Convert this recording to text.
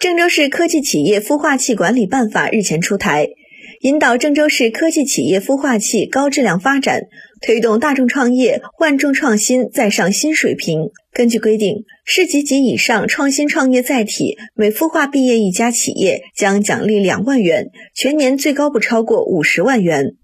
郑州市科技企业孵化器管理办法日前出台引导郑州市科技企业孵化器高质量发展推动大众创业万众创新再上新水平。根据规定市级及以上创新创业载体每孵化毕业一家企业将奖励两万元全年最高不超过五十万元。